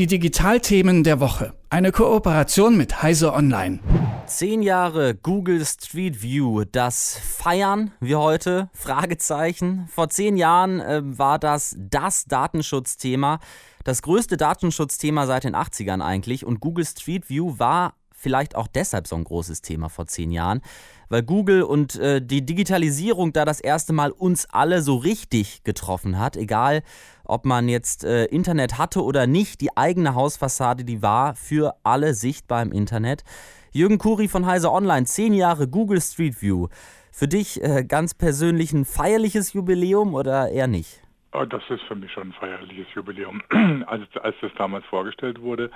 Die Digitalthemen der Woche. Eine Kooperation mit Heise Online. Zehn Jahre Google Street View. Das feiern wir heute? Fragezeichen. Vor zehn Jahren äh, war das das Datenschutzthema. Das größte Datenschutzthema seit den 80ern eigentlich. Und Google Street View war vielleicht auch deshalb so ein großes Thema vor zehn Jahren, weil Google und äh, die Digitalisierung da das erste Mal uns alle so richtig getroffen hat, egal ob man jetzt äh, Internet hatte oder nicht, die eigene Hausfassade, die war für alle sichtbar im Internet. Jürgen Kuri von Heise Online, zehn Jahre Google Street View. Für dich äh, ganz persönlich ein feierliches Jubiläum oder eher nicht? Oh, das ist für mich schon ein feierliches Jubiläum. als, als das damals vorgestellt wurde,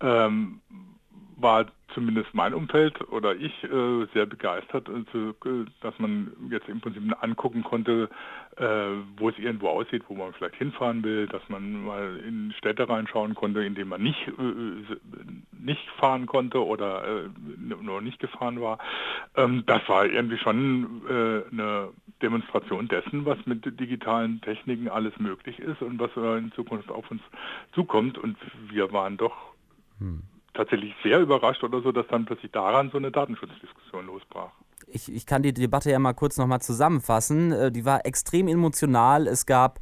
ähm, war zumindest mein Umfeld oder ich äh, sehr begeistert, also, dass man jetzt im Prinzip angucken konnte, äh, wo es irgendwo aussieht, wo man vielleicht hinfahren will, dass man mal in Städte reinschauen konnte, in denen man nicht, äh, nicht fahren konnte oder äh, nur nicht gefahren war. Ähm, das war irgendwie schon äh, eine Demonstration dessen, was mit digitalen Techniken alles möglich ist und was in Zukunft auf uns zukommt. Und wir waren doch hm tatsächlich sehr überrascht oder so, dass dann plötzlich daran so eine Datenschutzdiskussion losbrach. Ich, ich kann die Debatte ja mal kurz nochmal zusammenfassen. Äh, die war extrem emotional. Es gab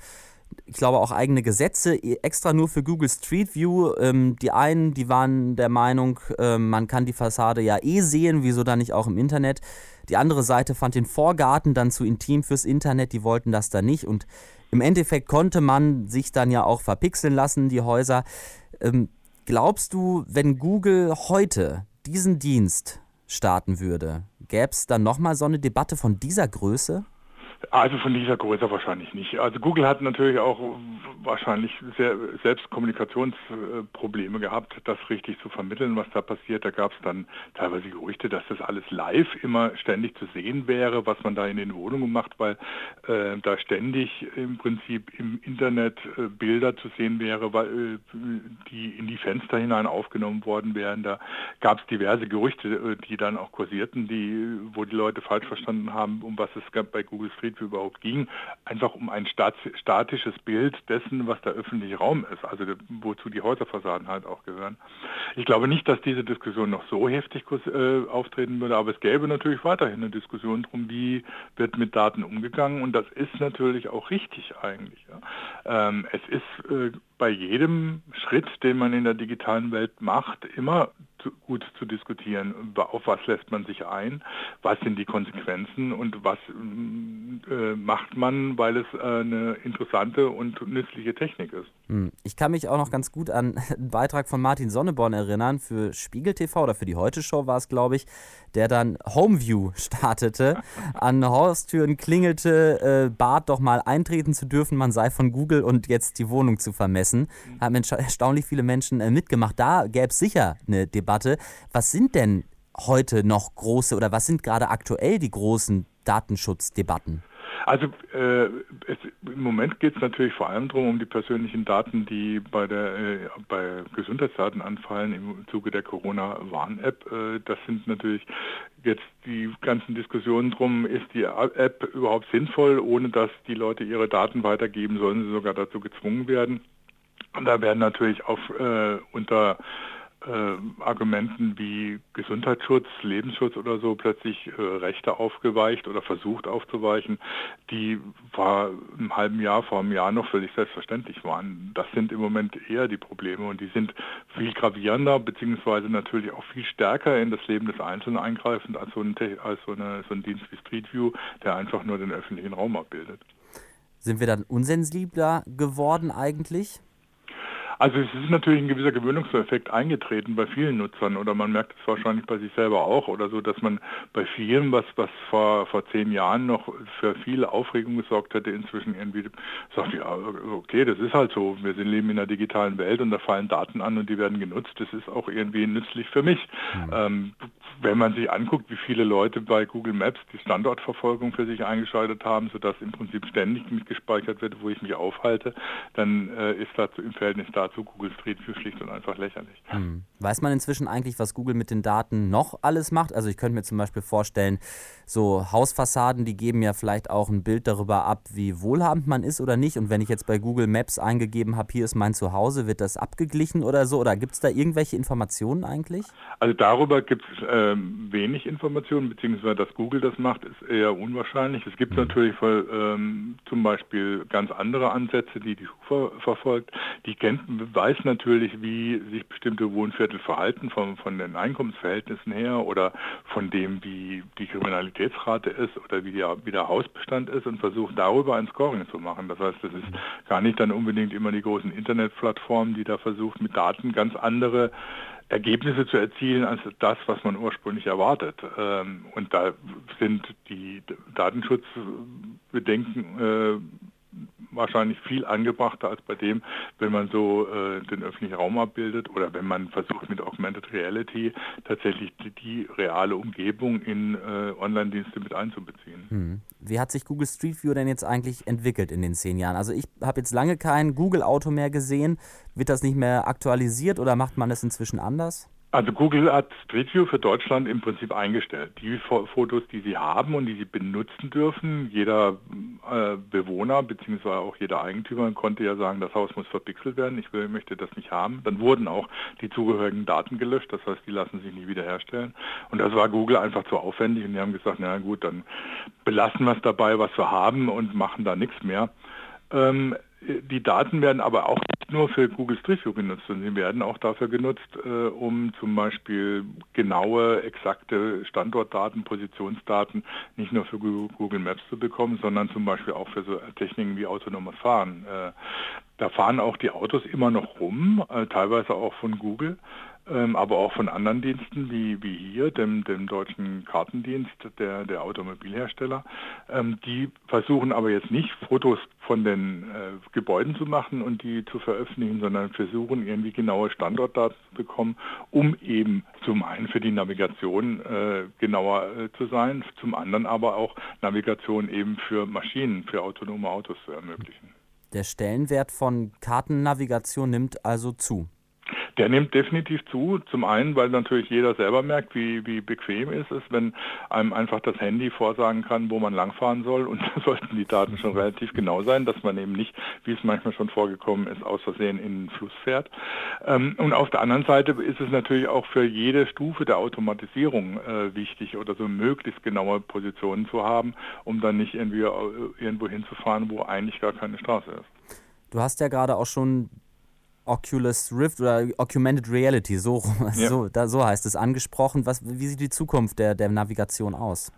ich glaube, auch eigene Gesetze e, extra nur für Google Street View. Ähm, die einen, die waren der Meinung, äh, man kann die Fassade ja eh sehen, wieso dann nicht auch im Internet. Die andere Seite fand den Vorgarten dann zu intim fürs Internet, die wollten das da nicht. Und im Endeffekt konnte man sich dann ja auch verpixeln lassen, die Häuser. Ähm, Glaubst du, wenn Google heute diesen Dienst starten würde, gäbe es dann nochmal so eine Debatte von dieser Größe? Also von dieser Größe wahrscheinlich nicht. Also Google hat natürlich auch wahrscheinlich sehr, selbst Kommunikationsprobleme gehabt, das richtig zu vermitteln, was da passiert. Da gab es dann teilweise Gerüchte, dass das alles live immer ständig zu sehen wäre, was man da in den Wohnungen macht, weil äh, da ständig im Prinzip im Internet äh, Bilder zu sehen wäre, weil, äh, die in die Fenster hinein aufgenommen worden wären. Da gab es diverse Gerüchte, äh, die dann auch kursierten, die, wo die Leute falsch verstanden haben, um was es bei Google Street View überhaupt ging, einfach um ein statisches Bild dessen, dessen, was der öffentliche Raum ist, also wozu die Häuserfassaden halt auch gehören. Ich glaube nicht, dass diese Diskussion noch so heftig äh, auftreten würde, aber es gäbe natürlich weiterhin eine Diskussion darum, wie wird mit Daten umgegangen und das ist natürlich auch richtig eigentlich. Ja. Ähm, es ist äh, bei jedem Schritt, den man in der digitalen Welt macht, immer zu, gut zu diskutieren, auf was lässt man sich ein, was sind die Konsequenzen und was äh, macht man, weil es äh, eine interessante und nützliche Technik ist. Hm. Ich kann mich auch noch ganz gut an einen Beitrag von Martin Sonneborn erinnern für Spiegel TV oder für die Heute Show war es, glaube ich, der dann Homeview startete, an Haustüren klingelte, äh, bat doch mal eintreten zu dürfen, man sei von Google und jetzt die Wohnung zu vermessen. Mhm. Haben erstaunlich viele Menschen äh, mitgemacht. Da gäbe es sicher eine Debatte. Was sind denn heute noch große oder was sind gerade aktuell die großen Datenschutzdebatten? Also äh, es, im Moment geht es natürlich vor allem darum, um die persönlichen Daten, die bei der äh, bei Gesundheitsdaten anfallen im Zuge der Corona-Warn-App. Äh, das sind natürlich jetzt die ganzen Diskussionen drum, ist die App überhaupt sinnvoll, ohne dass die Leute ihre Daten weitergeben, sollen sie sogar dazu gezwungen werden. Und da werden natürlich auch äh, unter äh, Argumenten wie Gesundheitsschutz, Lebensschutz oder so plötzlich äh, Rechte aufgeweicht oder versucht aufzuweichen, die vor einem halben Jahr, vor einem Jahr noch völlig selbstverständlich waren. Das sind im Moment eher die Probleme und die sind viel gravierender beziehungsweise natürlich auch viel stärker in das Leben des Einzelnen eingreifend als so ein, als so eine, so ein Dienst wie Street View, der einfach nur den öffentlichen Raum abbildet. Sind wir dann unsensibler geworden eigentlich? Also es ist natürlich ein gewisser Gewöhnungseffekt eingetreten bei vielen Nutzern oder man merkt es wahrscheinlich bei sich selber auch oder so, dass man bei vielen, was, was vor, vor zehn Jahren noch für viel Aufregung gesorgt hätte, inzwischen irgendwie sagt, ja, okay, das ist halt so, wir leben in einer digitalen Welt und da fallen Daten an und die werden genutzt, das ist auch irgendwie nützlich für mich. Mhm. Ähm, wenn man sich anguckt, wie viele Leute bei Google Maps die Standortverfolgung für sich eingeschaltet haben, sodass im Prinzip ständig mitgespeichert wird, wo ich mich aufhalte, dann äh, ist das im Verhältnis dazu Google Street View schlicht und einfach lächerlich. Hm. Weiß man inzwischen eigentlich, was Google mit den Daten noch alles macht? Also ich könnte mir zum Beispiel vorstellen, so Hausfassaden, die geben ja vielleicht auch ein Bild darüber ab, wie wohlhabend man ist oder nicht. Und wenn ich jetzt bei Google Maps eingegeben habe, hier ist mein Zuhause, wird das abgeglichen oder so? Oder gibt es da irgendwelche Informationen eigentlich? Also darüber gibt es ähm, wenig Informationen, beziehungsweise dass Google das macht, ist eher unwahrscheinlich. Es gibt mhm. natürlich für, ähm, zum Beispiel ganz andere Ansätze, die die Schufa verfolgt. Die kennt, weiß natürlich, wie sich bestimmte Wohnviertel verhalten, von, von den Einkommensverhältnissen her oder von dem, wie die Kriminalitätsrate ist oder wie der, wie der Hausbestand ist und versucht darüber ein Scoring zu machen. Das heißt, das ist gar nicht dann unbedingt immer die großen Internetplattformen, die da versucht, mit Daten ganz andere Ergebnisse zu erzielen als das, was man ursprünglich erwartet. Ähm, und da sind die Datenschutzbedenken äh, wahrscheinlich viel angebrachter als bei dem, wenn man so äh, den öffentlichen Raum abbildet oder wenn man versucht mit Augmented Reality tatsächlich die, die reale Umgebung in äh, Online-Dienste mit einzubeziehen. Hm. Wie hat sich Google Street View denn jetzt eigentlich entwickelt in den zehn Jahren? Also ich habe jetzt lange kein Google-Auto mehr gesehen. Wird das nicht mehr aktualisiert oder macht man es inzwischen anders? Also Google hat Street View für Deutschland im Prinzip eingestellt. Die Fotos, die sie haben und die sie benutzen dürfen, jeder äh, Bewohner bzw. auch jeder Eigentümer konnte ja sagen, das Haus muss verpixelt werden, ich will, möchte das nicht haben. Dann wurden auch die zugehörigen Daten gelöscht, das heißt, die lassen sich nie wiederherstellen. Und das war Google einfach zu aufwendig und die haben gesagt, na gut, dann belassen wir es dabei, was wir haben und machen da nichts mehr. Ähm, die Daten werden aber auch nicht nur für Google Street View genutzt, sondern sie werden auch dafür genutzt, äh, um zum Beispiel genaue, exakte Standortdaten, Positionsdaten nicht nur für Google Maps zu bekommen, sondern zum Beispiel auch für so Techniken wie autonomes Fahren. Da fahren auch die Autos immer noch rum, äh, teilweise auch von Google ähm, aber auch von anderen Diensten wie, wie hier, dem, dem deutschen Kartendienst der, der Automobilhersteller. Ähm, die versuchen aber jetzt nicht Fotos von den äh, Gebäuden zu machen und die zu veröffentlichen, sondern versuchen irgendwie genaue Standortdaten zu bekommen, um eben zum einen für die Navigation äh, genauer äh, zu sein, zum anderen aber auch Navigation eben für Maschinen, für autonome Autos zu ermöglichen. Der Stellenwert von Kartennavigation nimmt also zu. Der nimmt definitiv zu. Zum einen, weil natürlich jeder selber merkt, wie, wie bequem ist es, wenn einem einfach das Handy vorsagen kann, wo man langfahren soll. Und da sollten die Daten schon relativ genau sein, dass man eben nicht, wie es manchmal schon vorgekommen ist, aus Versehen in den Fluss fährt. Ähm, und auf der anderen Seite ist es natürlich auch für jede Stufe der Automatisierung äh, wichtig oder so möglichst genaue Positionen zu haben, um dann nicht irgendwie äh, irgendwo hinzufahren, wo eigentlich gar keine Straße ist. Du hast ja gerade auch schon Oculus Rift oder Augmented Reality, so, ja. so, da, so heißt es, angesprochen. Was, wie sieht die Zukunft der, der Navigation aus?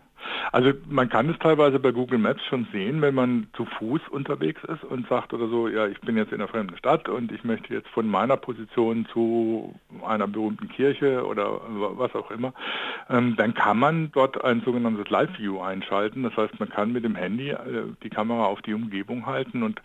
Also man kann es teilweise bei Google Maps schon sehen, wenn man zu Fuß unterwegs ist und sagt oder so, ja, ich bin jetzt in einer fremden Stadt und ich möchte jetzt von meiner Position zu einer berühmten Kirche oder was auch immer, ähm, dann kann man dort ein sogenanntes Live View einschalten. Das heißt, man kann mit dem Handy äh, die Kamera auf die Umgebung halten und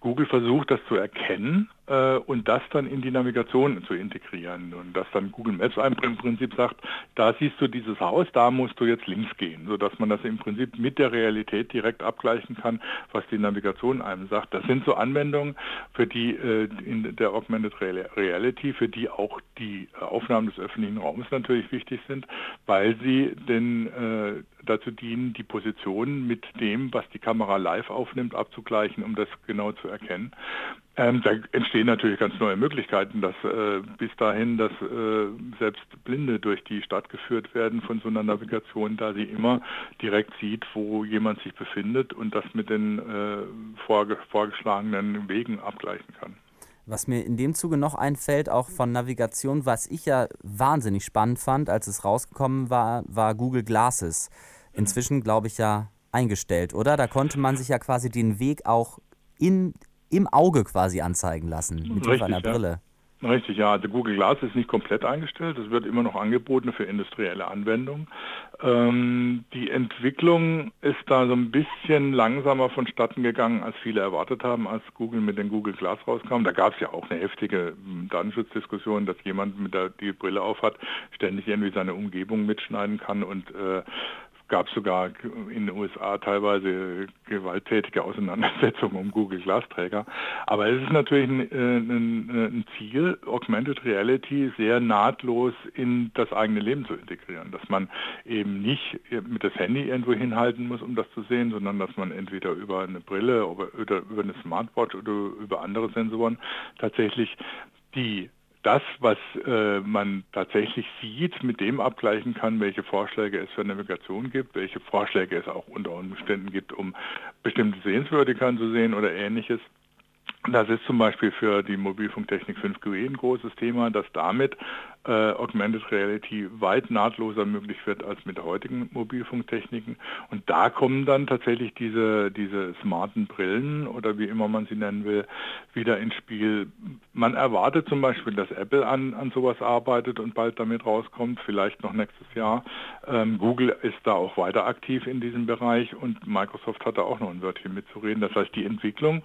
Google versucht das zu erkennen äh, und das dann in die Navigation zu integrieren. Und dass dann Google Maps im Prinzip sagt, da siehst du dieses Haus, da musst du jetzt links gehen, sodass man das im Prinzip mit der Realität direkt abgleichen kann, was die Navigation einem sagt. Das sind so Anwendungen, für die äh, in der Augmented Reality, für die auch die Aufnahmen des öffentlichen Raums natürlich wichtig sind, weil sie den äh, dazu dienen, die Position mit dem, was die Kamera live aufnimmt, abzugleichen, um das genau zu erkennen. Ähm, da entstehen natürlich ganz neue Möglichkeiten, dass äh, bis dahin, dass äh, selbst Blinde durch die Stadt geführt werden von so einer Navigation, da sie immer direkt sieht, wo jemand sich befindet und das mit den äh, vorge vorgeschlagenen Wegen abgleichen kann. Was mir in dem Zuge noch einfällt, auch von Navigation, was ich ja wahnsinnig spannend fand, als es rausgekommen war, war Google Glasses. Inzwischen, glaube ich, ja eingestellt, oder? Da konnte man sich ja quasi den Weg auch in im Auge quasi anzeigen lassen, mit Hilfe einer Brille. Richtig, ja. Also Google Glass ist nicht komplett eingestellt. Es wird immer noch angeboten für industrielle Anwendungen. Ähm, die Entwicklung ist da so ein bisschen langsamer vonstatten gegangen, als viele erwartet haben, als Google mit den Google Glass rauskam. Da gab es ja auch eine heftige hm, Datenschutzdiskussion, dass jemand mit der die Brille aufhat, ständig irgendwie seine Umgebung mitschneiden kann und äh, gab es sogar in den USA teilweise gewalttätige Auseinandersetzungen um Google Glasträger. Aber es ist natürlich ein, äh, ein, ein, Ziel, Augmented Reality sehr nahtlos in das eigene Leben zu integrieren. Dass man eben nicht mit das Handy irgendwo hinhalten muss, um das zu sehen, sondern dass man entweder über eine Brille oder über eine Smartwatch oder über andere Sensoren tatsächlich die das, was äh, man tatsächlich sieht, mit dem abgleichen kann, welche Vorschläge es für Navigation gibt, welche Vorschläge es auch unter Umständen gibt, um bestimmte Sehenswürdigkeiten zu sehen oder ähnliches. Das ist zum Beispiel für die Mobilfunktechnik 5G ein großes Thema, dass damit äh, Augmented Reality weit nahtloser möglich wird als mit heutigen Mobilfunktechniken. Und da kommen dann tatsächlich diese, diese smarten Brillen oder wie immer man sie nennen will, wieder ins Spiel. Man erwartet zum Beispiel, dass Apple an, an sowas arbeitet und bald damit rauskommt, vielleicht noch nächstes Jahr. Ähm, Google ist da auch weiter aktiv in diesem Bereich und Microsoft hat da auch noch ein Wörtchen mitzureden. Das heißt, die Entwicklung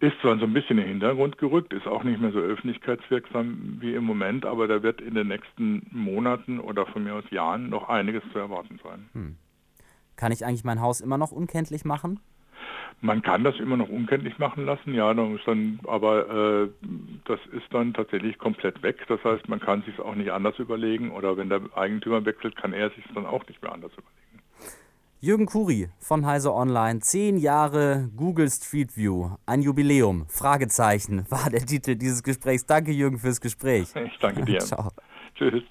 ist zwar so ein bisschen in den Hintergrund gerückt, ist auch nicht mehr so öffentlichkeitswirksam wie im Moment, aber da wird in den nächsten Monaten oder von mir aus Jahren noch einiges zu erwarten sein. Hm. Kann ich eigentlich mein Haus immer noch unkenntlich machen? Man kann das immer noch unkenntlich machen lassen, ja, dann, aber äh, das ist dann tatsächlich komplett weg. Das heißt, man kann sich auch nicht anders überlegen oder wenn der Eigentümer wechselt, kann er sich dann auch nicht mehr anders überlegen. Jürgen Kuri von Heise Online, zehn Jahre Google Street View, ein Jubiläum, Fragezeichen, war der Titel dieses Gesprächs. Danke Jürgen fürs Gespräch. Ich danke dir. Ciao. Tschüss.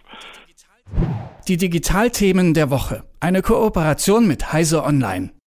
Die Digitalthemen der Woche, eine Kooperation mit Heise Online.